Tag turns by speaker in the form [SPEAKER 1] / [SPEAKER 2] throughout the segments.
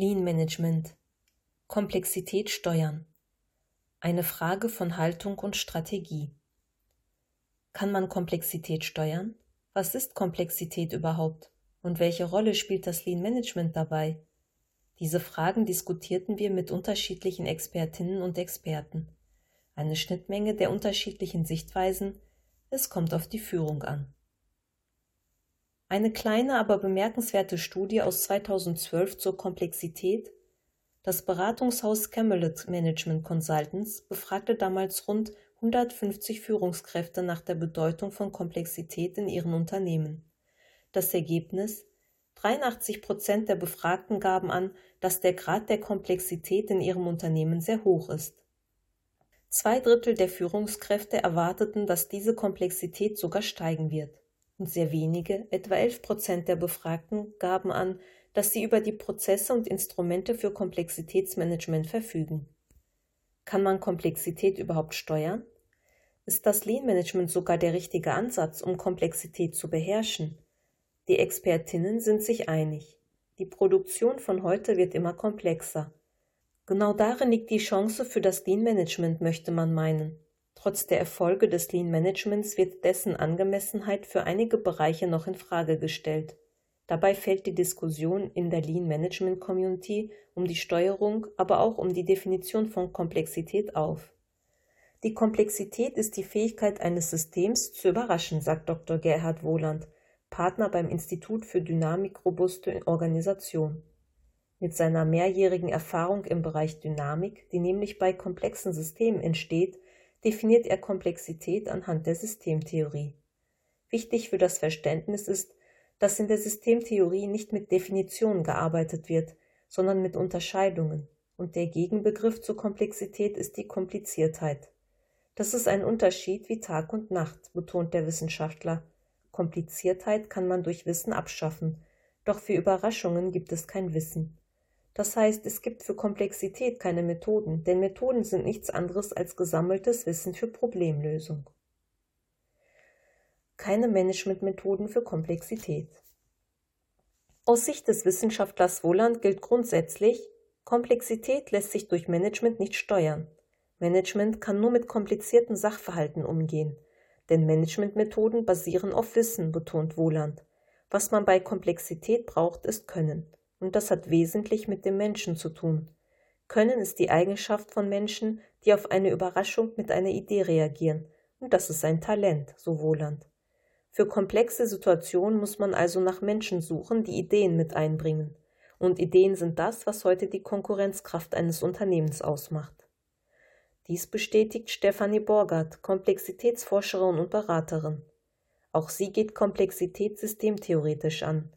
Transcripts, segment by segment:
[SPEAKER 1] Lean Management Komplexität steuern Eine Frage von Haltung und Strategie Kann man Komplexität steuern? Was ist Komplexität überhaupt? Und welche Rolle spielt das Lean Management dabei? Diese Fragen diskutierten wir mit unterschiedlichen Expertinnen und Experten. Eine Schnittmenge der unterschiedlichen Sichtweisen, es kommt auf die Führung an. Eine kleine, aber bemerkenswerte Studie aus 2012 zur Komplexität. Das Beratungshaus Camelot Management Consultants befragte damals rund 150 Führungskräfte nach der Bedeutung von Komplexität in ihren Unternehmen. Das Ergebnis 83 Prozent der Befragten gaben an, dass der Grad der Komplexität in ihrem Unternehmen sehr hoch ist. Zwei Drittel der Führungskräfte erwarteten, dass diese Komplexität sogar steigen wird und sehr wenige, etwa 11 Prozent der Befragten, gaben an, dass sie über die Prozesse und Instrumente für Komplexitätsmanagement verfügen. Kann man Komplexität überhaupt steuern? Ist das Lean-Management sogar der richtige Ansatz, um Komplexität zu beherrschen? Die Expertinnen sind sich einig. Die Produktion von heute wird immer komplexer. Genau darin liegt die Chance für das Lean-Management, möchte man meinen. Trotz der Erfolge des Lean Managements wird dessen Angemessenheit für einige Bereiche noch in Frage gestellt. Dabei fällt die Diskussion in der Lean Management Community um die Steuerung, aber auch um die Definition von Komplexität auf. Die Komplexität ist die Fähigkeit eines Systems zu überraschen, sagt Dr. Gerhard Wohland, Partner beim Institut für Dynamik robuste Organisation. Mit seiner mehrjährigen Erfahrung im Bereich Dynamik, die nämlich bei komplexen Systemen entsteht, definiert er Komplexität anhand der Systemtheorie. Wichtig für das Verständnis ist, dass in der Systemtheorie nicht mit Definitionen gearbeitet wird, sondern mit Unterscheidungen, und der Gegenbegriff zur Komplexität ist die Kompliziertheit. Das ist ein Unterschied wie Tag und Nacht, betont der Wissenschaftler. Kompliziertheit kann man durch Wissen abschaffen, doch für Überraschungen gibt es kein Wissen. Das heißt, es gibt für Komplexität keine Methoden, denn Methoden sind nichts anderes als gesammeltes Wissen für Problemlösung. Keine Managementmethoden für Komplexität. Aus Sicht des Wissenschaftlers Wohland gilt grundsätzlich, Komplexität lässt sich durch Management nicht steuern. Management kann nur mit komplizierten Sachverhalten umgehen, denn Managementmethoden basieren auf Wissen, betont Wohland. Was man bei Komplexität braucht, ist Können und das hat wesentlich mit dem Menschen zu tun. Können ist die Eigenschaft von Menschen, die auf eine Überraschung mit einer Idee reagieren, und das ist ein Talent, so Wohland. Für komplexe Situationen muss man also nach Menschen suchen, die Ideen mit einbringen. Und Ideen sind das, was heute die Konkurrenzkraft eines Unternehmens ausmacht. Dies bestätigt Stefanie Borgert, Komplexitätsforscherin und Beraterin. Auch sie geht Komplexität systemtheoretisch an.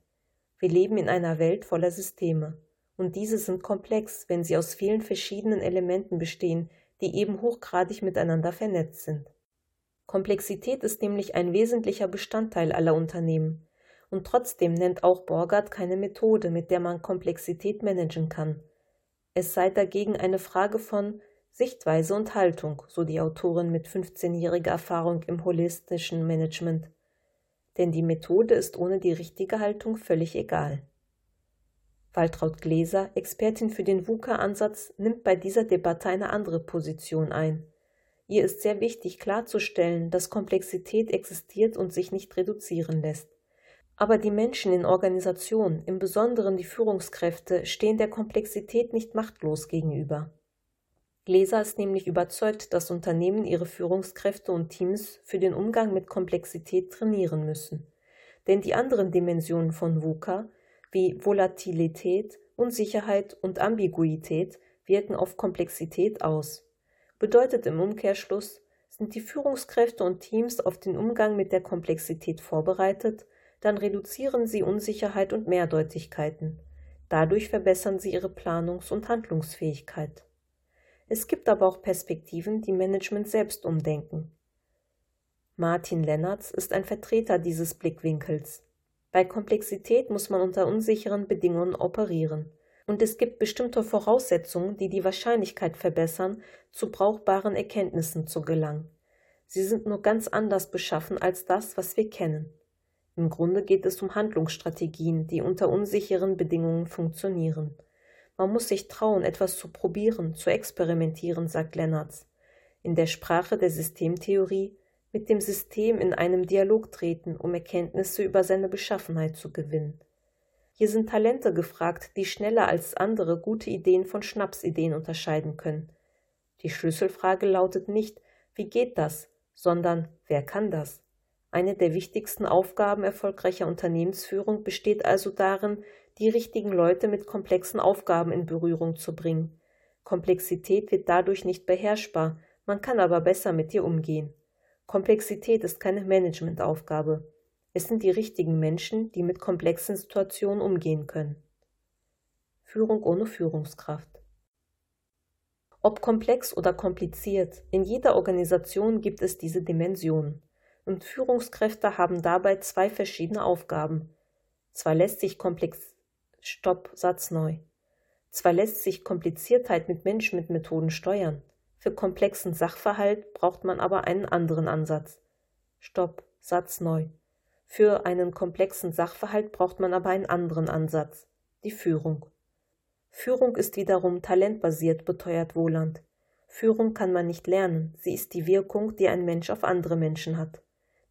[SPEAKER 1] Wir leben in einer Welt voller Systeme. Und diese sind komplex, wenn sie aus vielen verschiedenen Elementen bestehen, die eben hochgradig miteinander vernetzt sind. Komplexität ist nämlich ein wesentlicher Bestandteil aller Unternehmen. Und trotzdem nennt auch Borgert keine Methode, mit der man Komplexität managen kann. Es sei dagegen eine Frage von Sichtweise und Haltung, so die Autorin mit 15-jähriger Erfahrung im holistischen Management denn die Methode ist ohne die richtige Haltung völlig egal. Waltraud Gläser, Expertin für den VUCA-Ansatz, nimmt bei dieser Debatte eine andere Position ein. Ihr ist sehr wichtig klarzustellen, dass Komplexität existiert und sich nicht reduzieren lässt. Aber die Menschen in Organisationen, im Besonderen die Führungskräfte, stehen der Komplexität nicht machtlos gegenüber. Gläser ist nämlich überzeugt, dass Unternehmen ihre Führungskräfte und Teams für den Umgang mit Komplexität trainieren müssen. Denn die anderen Dimensionen von VUCA, wie Volatilität, Unsicherheit und Ambiguität, wirken auf Komplexität aus. Bedeutet im Umkehrschluss, sind die Führungskräfte und Teams auf den Umgang mit der Komplexität vorbereitet, dann reduzieren sie Unsicherheit und Mehrdeutigkeiten. Dadurch verbessern sie ihre Planungs- und Handlungsfähigkeit. Es gibt aber auch Perspektiven, die Management selbst umdenken. Martin Lennertz ist ein Vertreter dieses Blickwinkels. Bei Komplexität muss man unter unsicheren Bedingungen operieren. Und es gibt bestimmte Voraussetzungen, die die Wahrscheinlichkeit verbessern, zu brauchbaren Erkenntnissen zu gelangen. Sie sind nur ganz anders beschaffen als das, was wir kennen. Im Grunde geht es um Handlungsstrategien, die unter unsicheren Bedingungen funktionieren. Man muss sich trauen, etwas zu probieren, zu experimentieren, sagt Lennartz. In der Sprache der Systemtheorie mit dem System in einem Dialog treten, um Erkenntnisse über seine Beschaffenheit zu gewinnen. Hier sind Talente gefragt, die schneller als andere gute Ideen von Schnapsideen unterscheiden können. Die Schlüsselfrage lautet nicht, wie geht das, sondern wer kann das? Eine der wichtigsten Aufgaben erfolgreicher Unternehmensführung besteht also darin, die richtigen Leute mit komplexen Aufgaben in Berührung zu bringen. Komplexität wird dadurch nicht beherrschbar, man kann aber besser mit ihr umgehen. Komplexität ist keine Managementaufgabe. Es sind die richtigen Menschen, die mit komplexen Situationen umgehen können. Führung ohne Führungskraft. Ob komplex oder kompliziert, in jeder Organisation gibt es diese Dimensionen. Und Führungskräfte haben dabei zwei verschiedene Aufgaben. Zwar lässt sich Komplex Stopp, Satz neu. Zwar lässt sich Kompliziertheit mit Managementmethoden steuern, für komplexen Sachverhalt braucht man aber einen anderen Ansatz. Stopp, Satz neu. Für einen komplexen Sachverhalt braucht man aber einen anderen Ansatz, die Führung. Führung ist wiederum talentbasiert, beteuert Wohland. Führung kann man nicht lernen, sie ist die Wirkung, die ein Mensch auf andere Menschen hat.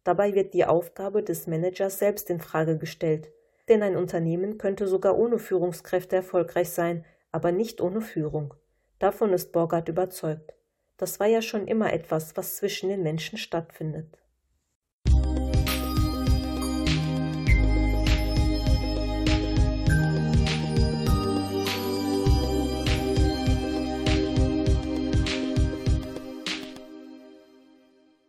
[SPEAKER 1] Dabei wird die Aufgabe des Managers selbst in Frage gestellt, denn ein Unternehmen könnte sogar ohne Führungskräfte erfolgreich sein, aber nicht ohne Führung. Davon ist Borgard überzeugt. Das war ja schon immer etwas, was zwischen den Menschen stattfindet.